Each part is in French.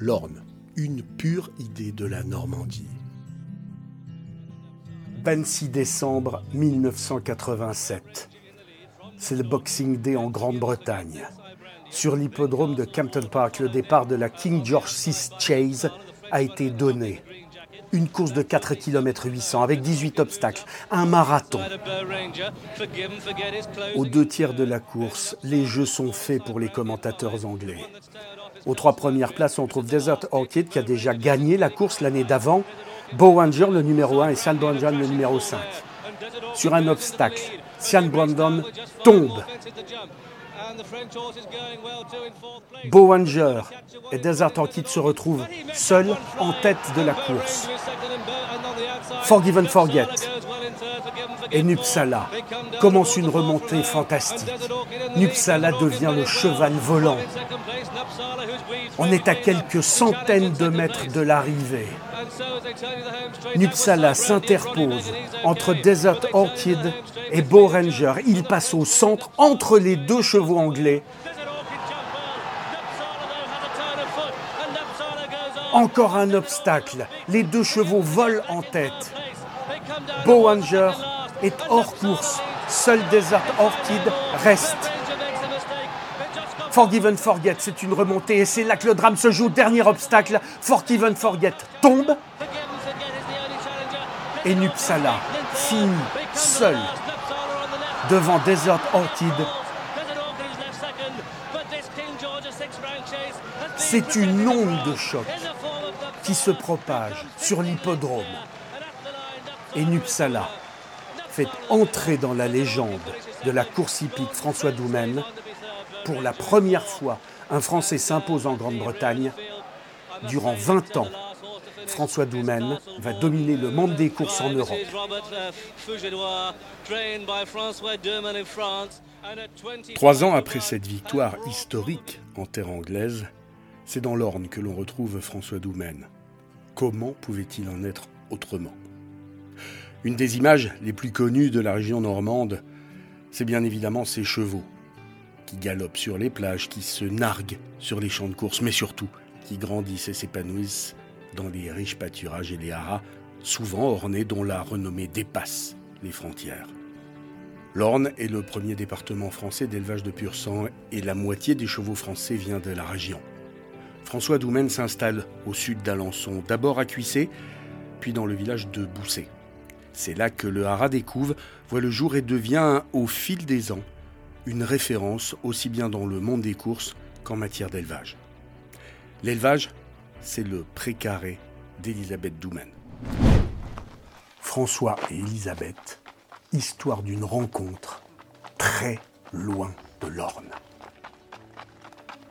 Lorne, une pure idée de la Normandie. 26 décembre 1987. C'est le Boxing Day en Grande-Bretagne. Sur l'hippodrome de Campton Park, le départ de la King George VI Chase a été donné. Une course de 4 km 800 avec 18 obstacles, un marathon. Aux deux tiers de la course, les jeux sont faits pour les commentateurs anglais. Aux trois premières places, on trouve Desert Orchid qui a déjà gagné la course l'année d'avant, Bowanger le numéro 1 et Sian Brandon le numéro 5. Sur un obstacle, Sian Brandon tombe Bowanger et Desert Orchid se retrouvent seuls en tête de la course. Forgiven Forget et Nupsala commencent une remontée fantastique. Nupsala devient le cheval volant. On est à quelques centaines de mètres de l'arrivée. Nupsala s'interpose entre Desert Orchid et Bow Ranger. Il passe au centre entre les deux chevaux anglais. Encore un obstacle. Les deux chevaux volent en tête. Bowanger est hors course. Seul Desert Orchid reste. Forgiven Forget, c'est une remontée et c'est là que le drame se joue. Dernier obstacle, Forgiven Forget tombe. Et Nupsala finit seul devant Desert Orchid. C'est une onde de choc qui se propage sur l'hippodrome. Et Nupsala fait entrer dans la légende de la course hippique François Doumen. Pour la première fois, un Français s'impose en Grande-Bretagne. Durant 20 ans, François Doumen va dominer le monde des courses en Europe. Trois ans après cette victoire historique en terre anglaise, c'est dans l'Orne que l'on retrouve François Doumen. Comment pouvait-il en être autrement? Une des images les plus connues de la région normande, c'est bien évidemment ces chevaux qui galopent sur les plages, qui se narguent sur les champs de course, mais surtout qui grandissent et s'épanouissent dans les riches pâturages et les haras, souvent ornés dont la renommée dépasse les frontières. L'Orne est le premier département français d'élevage de pur sang et la moitié des chevaux français vient de la région. François Doumen s'installe au sud d'Alençon, d'abord à Cuissé, puis dans le village de Boussé. C'est là que le haras des Couves voit le jour et devient, au fil des ans, une référence aussi bien dans le monde des courses qu'en matière d'élevage. L'élevage, c'est le précaré d'Elisabeth Doumen. François et Elisabeth, histoire d'une rencontre très loin de l'Orne.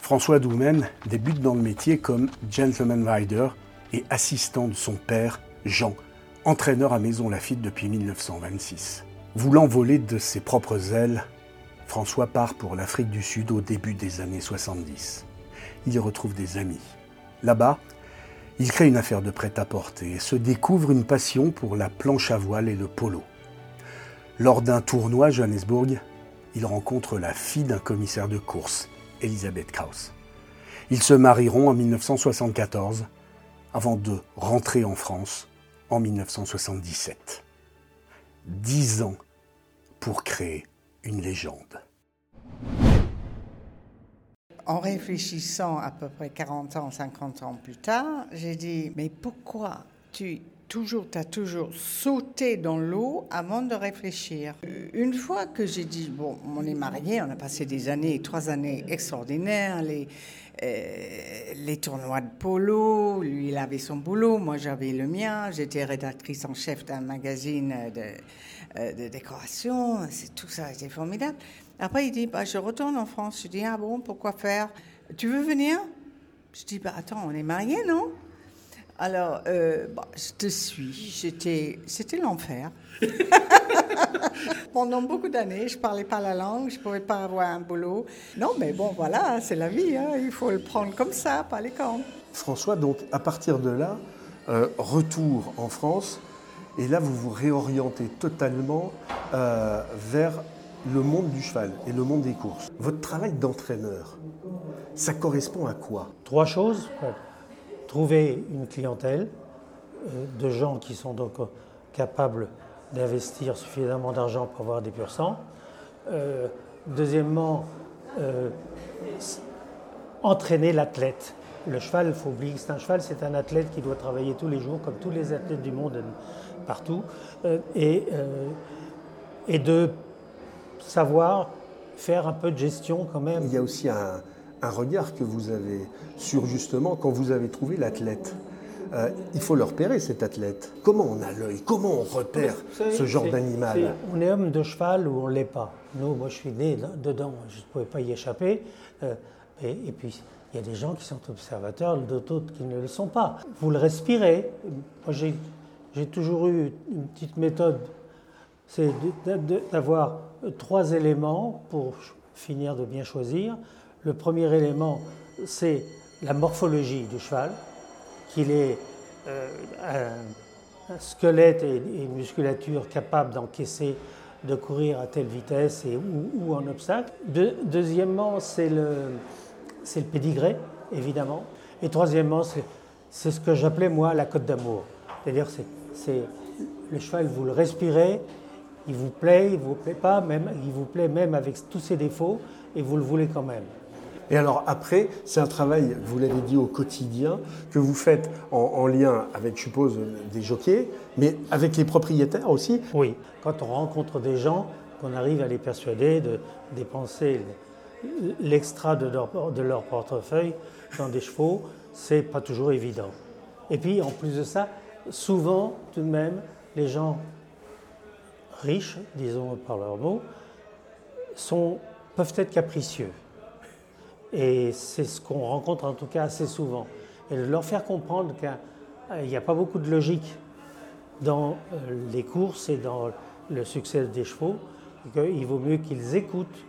François Doumen débute dans le métier comme gentleman rider et assistant de son père, Jean, entraîneur à Maison Lafitte depuis 1926. Voulant voler de ses propres ailes, François part pour l'Afrique du Sud au début des années 70. Il y retrouve des amis. Là-bas, il crée une affaire de prêt-à-porter et se découvre une passion pour la planche à voile et le polo. Lors d'un tournoi à Johannesburg, il rencontre la fille d'un commissaire de course, Elisabeth Krauss. Ils se marieront en 1974 avant de rentrer en France en 1977. Dix ans pour créer une légende. En réfléchissant à peu près 40 ans, 50 ans plus tard, j'ai dit, mais pourquoi tu toujours, as toujours sauté dans l'eau avant de réfléchir. Une fois que j'ai dit, bon, on est mariés, on a passé des années, trois années extraordinaires, les, euh, les tournois de polo, lui il avait son boulot, moi j'avais le mien, j'étais rédactrice en chef d'un magazine de, euh, décoration, c'est tout ça, c'était formidable. Après il dit, bah, je retourne en France, je dis, ah bon, pourquoi faire? Tu veux venir? Je dis, bah attends, on est mariés, non? Alors, euh, bah, je te suis. J'étais, c'était l'enfer. Pendant beaucoup d'années, je parlais pas la langue, je pouvais pas avoir un boulot. Non, mais bon, voilà, c'est la vie. Hein. Il faut le prendre comme ça, pas les camps. François, donc, à partir de là, euh, retour en France, et là, vous vous réorientez totalement euh, vers le monde du cheval et le monde des courses. Votre travail d'entraîneur, ça correspond à quoi? Trois choses? Trouver une clientèle de gens qui sont donc capables d'investir suffisamment d'argent pour avoir des pur sang. deuxièmement, entraîner l'athlète. Le cheval, il faut oublier que c'est un cheval, c'est un athlète qui doit travailler tous les jours, comme tous les athlètes du monde, partout, euh, et, euh, et de savoir faire un peu de gestion quand même. Il y a aussi un, regard que vous avez sur justement quand vous avez trouvé l'athlète. Euh, il faut le repérer, cet athlète. Comment on a l'œil? Comment on repère ce genre d'animal? On est homme de cheval ou on ne l'est pas. Nous, moi, je suis né dedans, je ne pouvais pas y échapper. et, puis, il y a des gens qui sont observateurs, d'autres qui ne le sont pas. Vous le respirez. Moi, j'ai toujours eu une petite méthode, c'est d'avoir trois éléments pour finir de bien choisir. Le premier élément, c'est la morphologie du cheval, qu'il ait euh, un, squelette et, une musculature capable d'encaisser, de courir à telle vitesse et, ou, en obstacle. deuxièmement, c'est le le pédigré, évidemment. Et troisièmement, c'est ce que j'appelais moi la cote d'amour. C'est-à-dire, c'est le cheval, vous le respirez, il vous plaît, il vous plaît pas, même, il vous plaît même avec tous ses défauts, et vous le voulez quand même. Et alors après, c'est un travail, vous l'avez dit, au quotidien, que vous faites en, lien avec, je suppose, des jockeys, mais avec les propriétaires aussi Oui, quand on rencontre des gens, qu'on arrive à les persuader de dépenser l'extra de leur, portefeuille dans des chevaux, c'est pas toujours évident. Et puis, en plus de ça, souvent, tout de même, les gens riches, disons par leurs mots, peuvent être capricieux. Et c'est ce qu'on rencontre en tout cas assez souvent. Et de leur faire comprendre qu'il n'y a pas beaucoup de logique dans euh, les courses et dans le succès des chevaux, qu'il vaut mieux qu'ils écoutent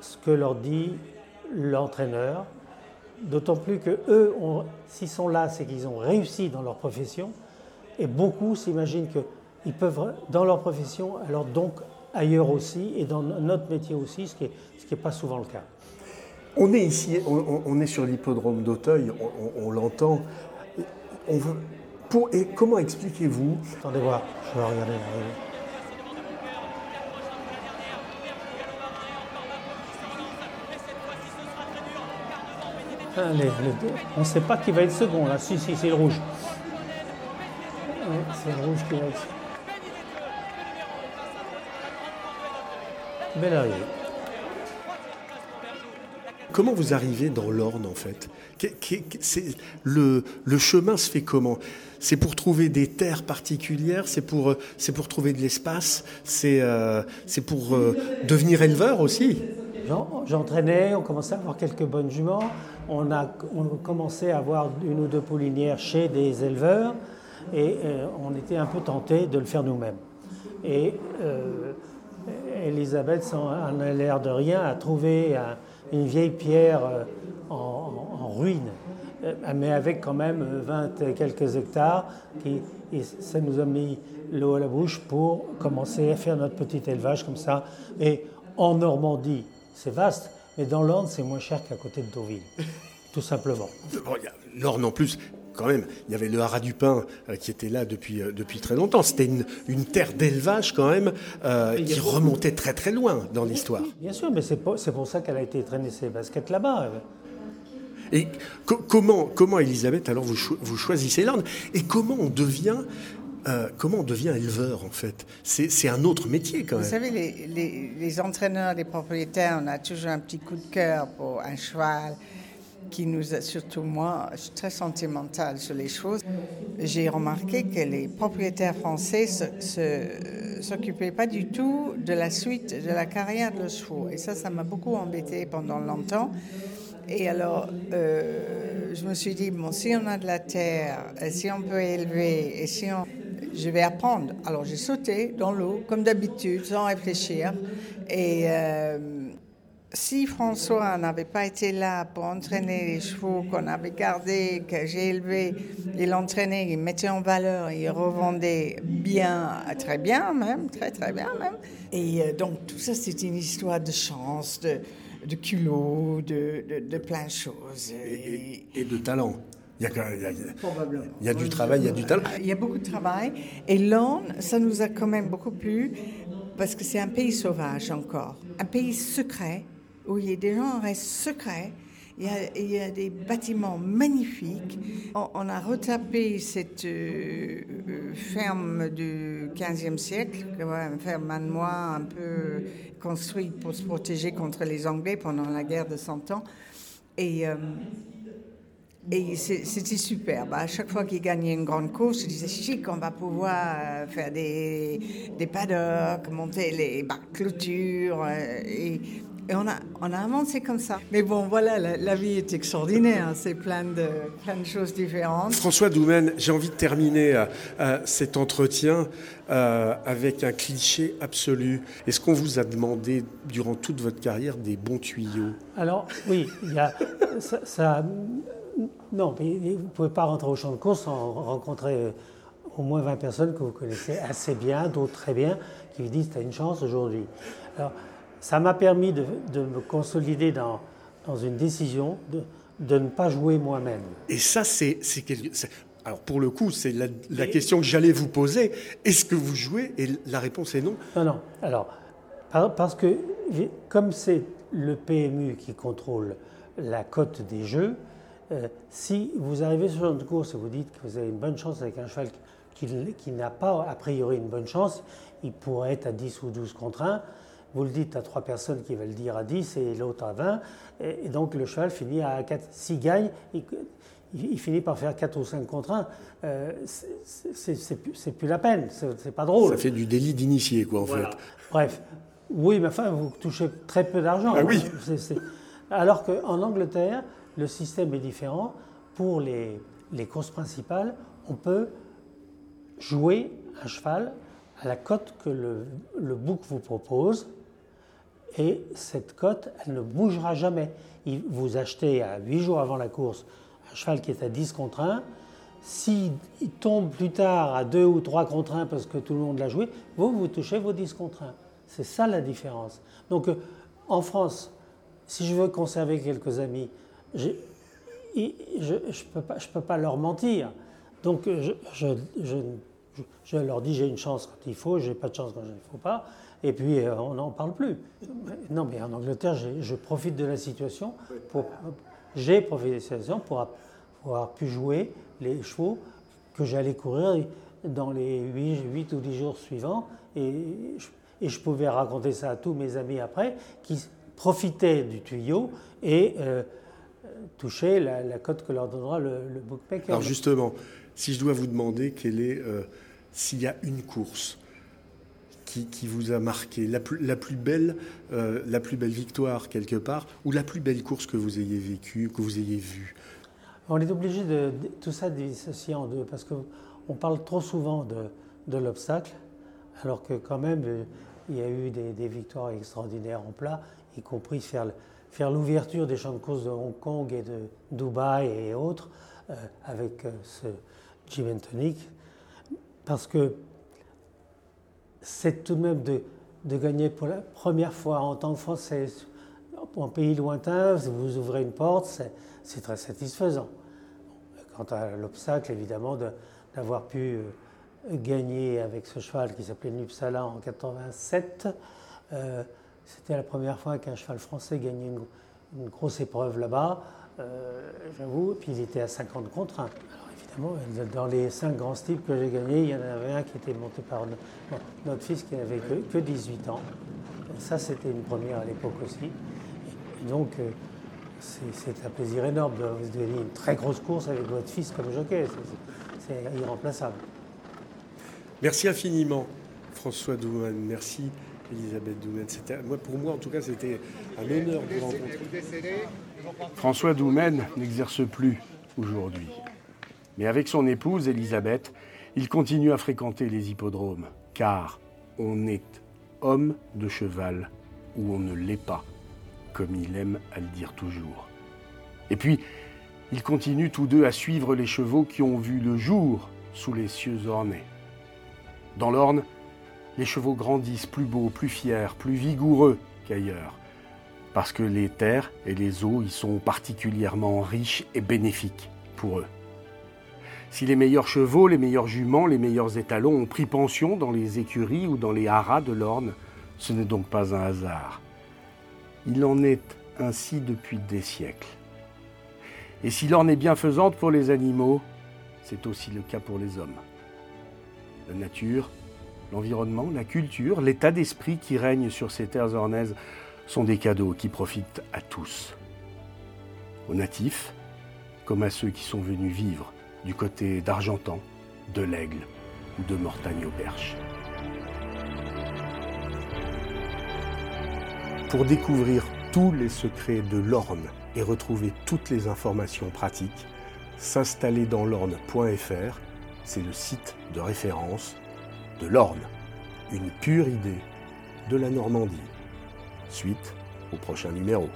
ce que leur dit l'entraîneur, d'autant plus que eux, s'ils sont là, c'est qu'ils ont réussi dans leur profession, et beaucoup s'imaginent qu'ils peuvent, dans leur profession, alors donc ailleurs aussi, et dans notre métier aussi, ce qui n'est pas souvent le cas. On est ici, on, est sur l'hippodrome d'Auteuil, on, l'entend. Pour, et comment expliquez-vous? Attendez voir, je vais regarder. on ne sait pas qui va être second là. Si, si, c'est le rouge. c'est le rouge qui va être. Belle arrivée. Comment vous arrivez dans l'Orne en fait le, chemin se fait comment C'est pour trouver des terres particulières C'est pour, pour trouver de l'espace C'est euh, pour euh, devenir éleveur aussi J'entraînais, on commençait à avoir quelques bonnes juments on a, commencé à avoir une ou deux poulinières chez des éleveurs et euh, on était un peu tenté de le faire nous-mêmes. Et euh, Elisabeth, en a l'air de rien, a trouvé une vieille pierre euh, en, ruine, mais avec quand même 20 et quelques hectares, qui, ça nous a mis l'eau à la bouche pour commencer à faire notre petit élevage comme ça. Et en Normandie, c'est vaste, mais dans l'Orne, c'est moins cher qu'à côté de Deauville, tout simplement. L'Orne en plus, quand même, il y avait le haras du pain euh, qui était là depuis, euh, depuis très longtemps. C'était une, terre d'élevage quand même euh, qui remontait très très loin dans l'histoire. Bien sûr, mais c'est pour, pour, ça qu'elle a été traînée ses baskets là-bas. Et comment, comment, Elisabeth, alors vous, vous choisissez l'Orne Et comment on devient euh, comment on devient éleveur en fait? C'est un autre métier quand même. Vous savez, les, entraîneurs, les propriétaires, on a toujours un petit coup de cœur pour un cheval qui nous a, surtout moi, très sentimentale sur les choses. J'ai remarqué que les propriétaires français ne s'occupaient pas du tout de la suite de la carrière de leurs chevaux. Et ça, ça m'a beaucoup embêté pendant longtemps. Et alors, euh, je me suis dit, bon, si on a de la terre, si on peut élever, et si on, je vais apprendre. Alors j'ai sauté dans l'eau, comme d'habitude, sans réfléchir. Et euh, si François n'avait pas été là pour entraîner les chevaux qu'on avait gardés, que j'ai élevés, il entraînait, il mettait en valeur, il revendait bien, très bien même, très très bien même. Et euh, donc tout ça, c'est une histoire de chance, de, de culot, de, de, plein de choses. Et, et de talent. Il y, a, il y a du travail, il y a du talent. Il y a beaucoup de travail. Et l'Orne, ça nous a quand même beaucoup plu parce que c'est un pays sauvage encore. Un pays secret où il y a des gens restent secrets. Il y, a, il y a, des bâtiments magnifiques. On, a retapé cette euh, ferme du 15e siècle, une ferme manoir un peu construite pour se protéger contre les Anglais pendant la guerre de Cent Ans. Et, euh, c'était superbe. À chaque fois qu'il gagnait une grande course, je disais chic, on va pouvoir euh, faire des, des paddocks, monter les clôtures. Et, et on a, on a avancé comme ça. Mais bon, voilà, la, vie est extraordinaire. C'est plein de, plein de choses différentes. François Doumen, j'ai envie de terminer euh, euh, cet entretien euh, avec un cliché absolu. Est-ce qu'on vous a demandé, durant toute votre carrière, des bons tuyaux? Alors, oui, il y a, ça, non, mais vous ne pouvez pas rentrer au champ de course sans rencontrer au moins 20 personnes que vous connaissez assez bien, d'autres très bien, qui vous disent Tu as une chance aujourd'hui. Alors, ça m'a permis de, me consolider dans, dans une décision de, de, ne pas jouer moi-même. Et ça, c'est alors pour le coup, c'est la, question que j'allais vous poser. Est-ce que vous jouez? Et la réponse est non. Non, non. Alors, parce que comme c'est le PMU qui contrôle la cote des jeux, euh, si vous arrivez sur une course et vous dites que vous avez une bonne chance avec un cheval qui, qui n'a pas a priori une bonne chance, il pourrait être à 10 ou 12 contre 1 vous le dites à trois personnes qui veulent dire à 10 et l'autre à 20, et, donc le cheval finit à 4. S'il gagne, il, finit par faire 4 ou 5 contre 1. Euh, c'est plus la peine, c'est pas drôle. Ça fait du délit d'initié, quoi, en fait. Bref. Oui, mais enfin, vous touchez très peu d'argent. Ah oui. Alors qu'en Angleterre, le système est différent. Pour les, les courses principales, on peut jouer un cheval à la cote que le, le bouc vous propose et cette cote, elle ne bougera jamais. Vous achetez à 8 jours avant la course un cheval qui est à 10 contre 1. S'il tombe plus tard à 2 ou 3 contre 1 parce que tout le monde l'a joué, vous, vous touchez vos 10 contre 1. C'est ça la différence. Donc, euh, en France, si je veux conserver quelques amis, je ne peux, peux, pas leur mentir. Donc, je, je, je leur dis j'ai une chance quand il faut, j'ai pas de chance quand il ne faut pas et puis euh, on n'en parle plus. Non, mais en Angleterre, je profite de la situation. J'ai profité de la situation pour, avoir pu jouer les chevaux que j'allais courir dans les 8, 8, ou 10 jours suivants. Et je, et je, pouvais raconter ça à tous mes amis après, qui profitaient du tuyau et euh, touchaient la, cote que leur donnera le, le, bookmaker. Alors justement, si je dois vous demander quelle est, euh, s'il y a une course qui, vous a marqué. La plus, belle, euh, la plus belle victoire quelque part, ou la plus belle course que vous ayez vécue, que vous ayez vue? On est obligé de, tout ça dissocier en deux, parce qu'on parle trop souvent de, l'obstacle, alors que quand même, euh, il y a eu des, victoires extraordinaires en plat, y compris faire, faire l'ouverture des champs de course de Hong Kong et de Dubaï et autres, euh, avec ce Jim Tonic, parce que c'est tout de même de, gagner pour la première fois en tant que Français un pays lointain, vous ouvrez une porte, c'est très satisfaisant. Quant à l'obstacle, évidemment, d'avoir pu euh, gagner avec ce cheval qui s'appelait Nupsala en 87, euh, c'était la première fois qu'un cheval français gagnait une, grosse épreuve là-bas, euh, j'avoue, puis il était à 50 contre 1. Dans les cinq grands styles que j'ai gagnés, il y en avait un qui était monté par notre fils qui n'avait que, 18 ans. ça, c'était une première à l'époque aussi. Et donc, euh, c'est un plaisir énorme de, gagner une très grosse course avec votre fils comme jockey. C'est irremplaçable. Merci infiniment, François Douman. Merci, Elisabeth Doumen. Moi, pour moi, en tout cas, c'était un honneur de vous rencontrer. François Doumen n'exerce plus aujourd'hui. Mais avec son épouse, Elisabeth, il continue à fréquenter les hippodromes, car on est homme de cheval ou on ne l'est pas, comme il aime à le dire toujours. Et puis, ils continuent tous deux à suivre les chevaux qui ont vu le jour sous les cieux ornés. Dans l'Orne, les chevaux grandissent plus beaux, plus fiers, plus vigoureux qu'ailleurs, parce que les terres et les eaux y sont particulièrement riches et bénéfiques pour eux. Si les meilleurs chevaux, les meilleurs juments, les meilleurs étalons ont pris pension dans les écuries ou dans les haras de l'Orne, ce n'est donc pas un hasard. Il en est ainsi depuis des siècles. Et si l'Orne est bienfaisante pour les animaux, c'est aussi le cas pour les hommes. La nature, l'environnement, la culture, l'état d'esprit qui règne sur ces terres ornaises sont des cadeaux qui profitent à tous. Aux natifs, comme à ceux qui sont venus vivre du côté d'Argentan, de l'Aigle ou de Mortagne-au-Perche. Pour découvrir tous les secrets de l'Orne et retrouver toutes les informations pratiques, s'installer dans l'orne.fr, c'est le site de référence de l'Orne, une pure idée de la Normandie. Suite au prochain numéro.